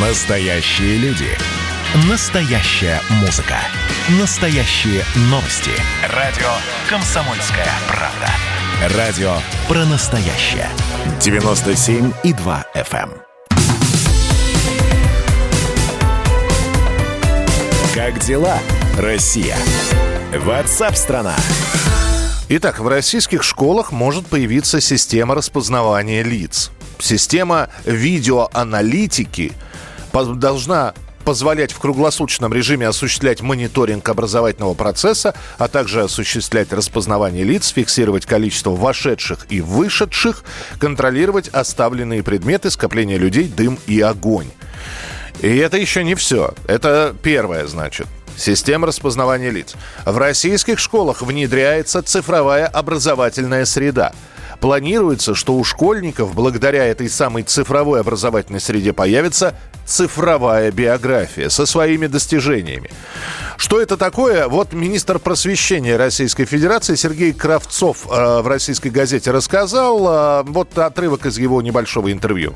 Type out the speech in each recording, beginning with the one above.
Настоящие люди. Настоящая музыка. Настоящие новости. Радио «Комсомольская правда». Радио про настоящее. 97,2 FM. эм. Как дела, Россия? Ватсап-страна! Итак, в российских школах может появиться система распознавания лиц. Система видеоаналитики должна позволять в круглосуточном режиме осуществлять мониторинг образовательного процесса, а также осуществлять распознавание лиц, фиксировать количество вошедших и вышедших, контролировать оставленные предметы, скопление людей, дым и огонь. И это еще не все. Это первое, значит. Система распознавания лиц. В российских школах внедряется цифровая образовательная среда. Планируется, что у школьников благодаря этой самой цифровой образовательной среде появится цифровая биография со своими достижениями. Что это такое? Вот министр просвещения Российской Федерации Сергей Кравцов э, в российской газете рассказал. Э, вот отрывок из его небольшого интервью.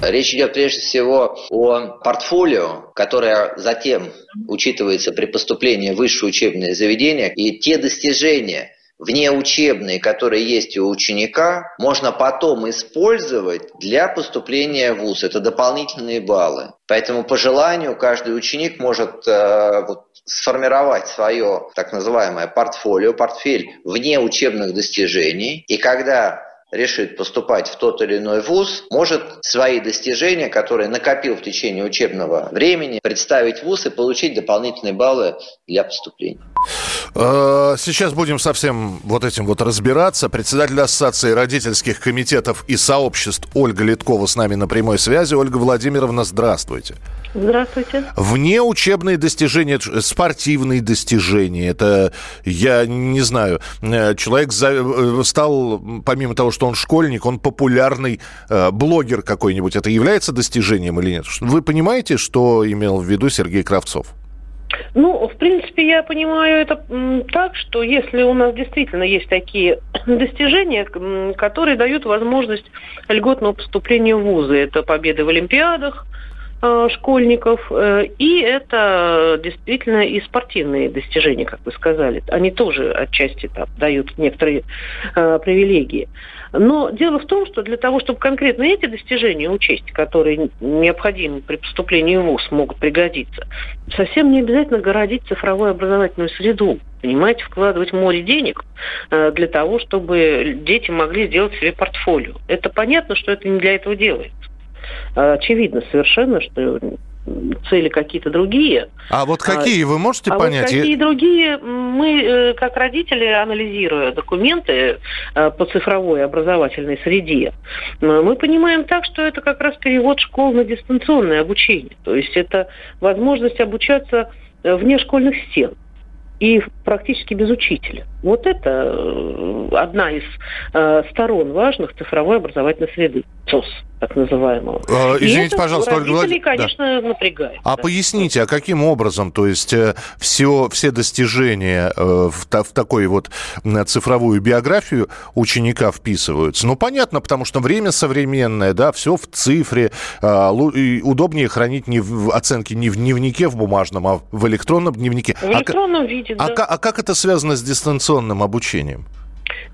Речь идет прежде всего о портфолио, которое затем учитывается при поступлении в высшее учебное заведение, и те достижения, внеучебные, которые есть у ученика, можно потом использовать для поступления в ВУЗ. Это дополнительные баллы. Поэтому по желанию каждый ученик может э, вот, сформировать свое так называемое портфолио, портфель вне учебных достижений. И когда решит поступать в тот или иной вуз, может свои достижения, которые накопил в течение учебного времени, представить вуз и получить дополнительные баллы для поступления. Э, сейчас будем совсем вот этим вот разбираться. Председатель Ассоциации родительских комитетов и сообществ Ольга Литкова с нами на прямой связи. Ольга Владимировна, здравствуйте. Здравствуйте. Вне учебные достижения, спортивные достижения, это, я не знаю, э, человек э, стал, помимо того, что он школьник, он популярный блогер какой-нибудь. Это является достижением или нет? Вы понимаете, что имел в виду Сергей Кравцов? Ну, в принципе, я понимаю это так, что если у нас действительно есть такие достижения, которые дают возможность льготного поступления в вузы, это победы в Олимпиадах, э, школьников, э, и это действительно и спортивные достижения, как вы сказали. Они тоже отчасти там, дают некоторые э, привилегии. Но дело в том, что для того, чтобы конкретно эти достижения учесть, которые необходимы при поступлении в ВУЗ, могут пригодиться, совсем не обязательно городить цифровую образовательную среду. Понимаете, вкладывать море денег э, для того, чтобы дети могли сделать себе портфолио. Это понятно, что это не для этого делается. Очевидно совершенно, что цели какие-то другие. А вот какие, вы можете а понять? Вот какие другие, мы, э, как родители, анализируя документы э, по цифровой образовательной среде, мы понимаем так, что это как раз перевод школ на дистанционное обучение. То есть это возможность обучаться э, вне школьных стен и практически без учителя. Вот это э, одна из э, сторон важных цифровой образовательной среды, ЦОС, так называемого. Э, извините, и пожалуйста, Ольга Владимировна. конечно, да. напрягает. А да. поясните, а каким образом, то есть э, все, все достижения э, в, в такой вот цифровую биографию ученика вписываются? Ну, понятно, потому что время современное, да, все в цифре, э, удобнее хранить не в, оценки не в дневнике в бумажном, а в электронном дневнике. В электронном а, виде а, да. а как это связано с дистанционным обучением?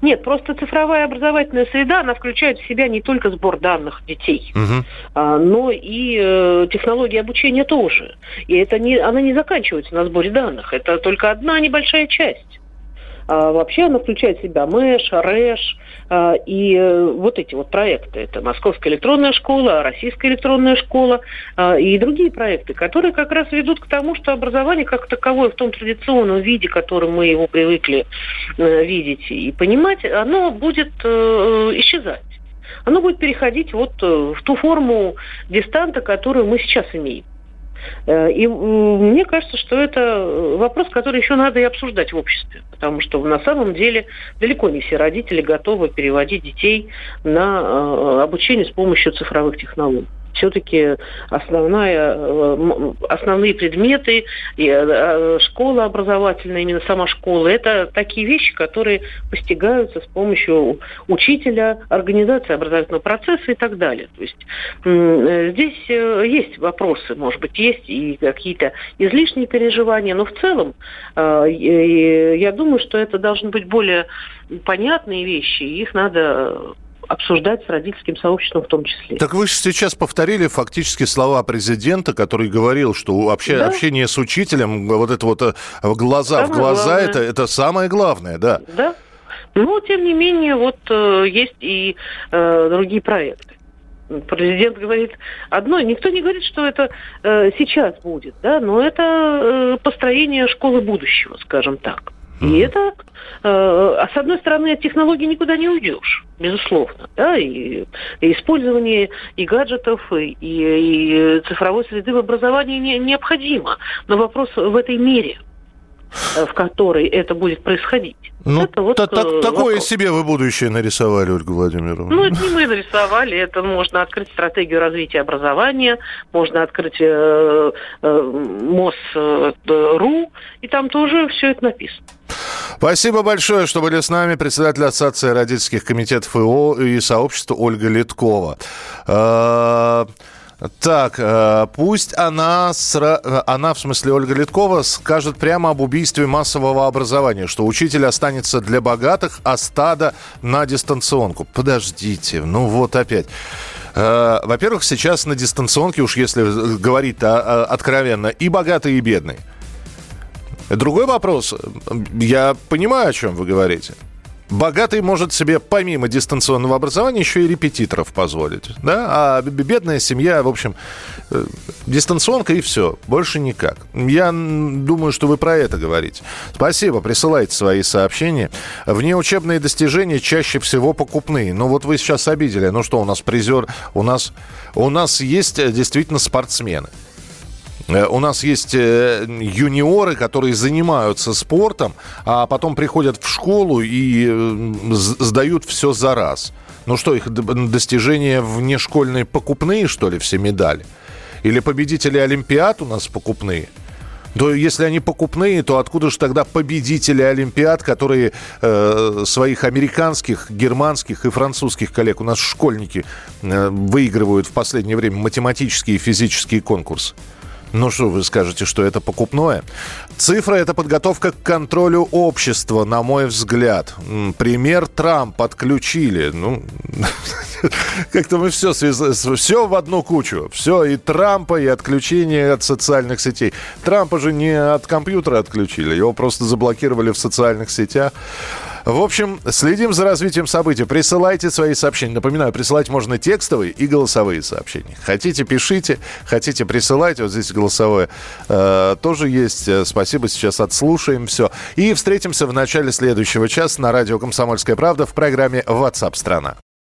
Нет, просто цифровая образовательная среда, она включает в себя не только сбор данных детей, угу. а, но и э, технологии обучения тоже. И это не, она не заканчивается на сборе данных, это только одна небольшая часть. А вообще она включает в себя МЭШ, РЭШ а, и э, вот эти вот проекты. Это Московская электронная школа, Российская электронная школа а, и другие проекты, которые как раз ведут к тому, что образование как таковое в том традиционном виде, которым мы его привыкли э, видеть и понимать, оно будет э, исчезать оно будет переходить вот в ту форму дистанта, которую мы сейчас имеем. Э, и мне кажется, что это э, вопрос, который еще надо и обсуждать в обществе, потому что на самом деле далеко не все родители готовы переводить детей на э, обучение с помощью цифровых технологий. Все-таки основная, э, основные предметы, и э, школа образовательная, именно сама школа, это такие вещи, которые постигаются с помощью учителя, организации образовательного процесса и так далее. То есть э, здесь есть вопросы, может быть, есть и какие-то излишние переживания, но в целом я думаю, что это должны быть более понятные вещи, их надо обсуждать с родительским сообществом в том числе. Так вы же сейчас повторили фактически слова президента, который говорил, что вообще да? общение с учителем, вот это вот э, глаза самое в глаза, это, это самое главное, да. Да. Но, тем не менее, вот э, есть и э, другие проекты. Президент говорит одно, никто не говорит, что это э, сейчас будет, да, но это э, построение школы будущего, скажем так. И это, э, а с одной стороны, от технологий никуда не уйдешь, безусловно. Да, и, и использование и гаджетов, и, и цифровой среды в образовании не, необходимо. Но вопрос в этой мере – Э, в которой это будет происходить. Ну, это вот, та, та, э, такое вопрос. себе вы будущее нарисовали, Ольга Владимировна. Ну, это не мы нарисовали, это можно открыть стратегию развития образования, можно открыть э, э, МОС.ру, и там тоже все это написано. Спасибо большое, что были с нами. Председатель Ассоциации родительских комитетов ИО и сообщества Ольга Литкова. Э, так, э, пусть она, сра... она, в смысле Ольга Литкова, скажет прямо об убийстве массового образования, что учитель останется для богатых, а стадо на дистанционку. Подождите, ну вот опять. Э, во-первых, сейчас на дистанционке, уж если говорить откровенно, и богатые, и бедные. Другой вопрос. Я понимаю, о чем вы говорите. Богатый может себе помимо дистанционного образования еще и репетиторов позволить. Да? А бедная семья, в общем, э, дистанционка и все. Больше никак. Я думаю, что вы про это говорите. Спасибо, присылайте свои сообщения. Внеучебные достижения чаще всего покупные. Ну вот вы сейчас обидели. Ну что, у нас призер, у нас, у нас есть э, действительно спортсмены. Э, у нас есть э, юниоры, которые занимаются спортом, а потом приходят в школу и сдают все за раз. Ну что, их достижения внешкольные покупные, что ли, все медали? Или победители Олимпиад у нас покупные? То если они покупные, то откуда же тогда победители Олимпиад, которые э, своих американских, германских и французских коллег, у нас школьники э, выигрывают в последнее время математические и физические конкурсы? Ну что, вы скажете, что это покупное? Цифра – это подготовка к контролю общества, на мой взгляд. Пример Трамп отключили. Ну, как-то мы все, связали, все в одну кучу. Все, и Трампа, и отключение от социальных сетей. Трампа же не от компьютера отключили, его просто заблокировали в социальных сетях. В общем, следим за развитием событий. Присылайте свои сообщения. Напоминаю, присылать можно текстовые и голосовые сообщения. Хотите, пишите. Хотите, присылайте. Вот здесь голосовое э, тоже есть. Э, спасибо, сейчас отслушаем все. И встретимся в начале следующего часа на радио «Комсомольская правда» в программе WhatsApp страна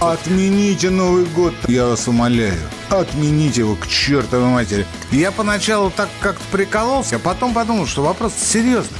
Отмените Новый год, я вас умоляю. Отмените его к чертовой матери. Я поначалу так как-то прикололся, а потом подумал, что вопрос серьезный.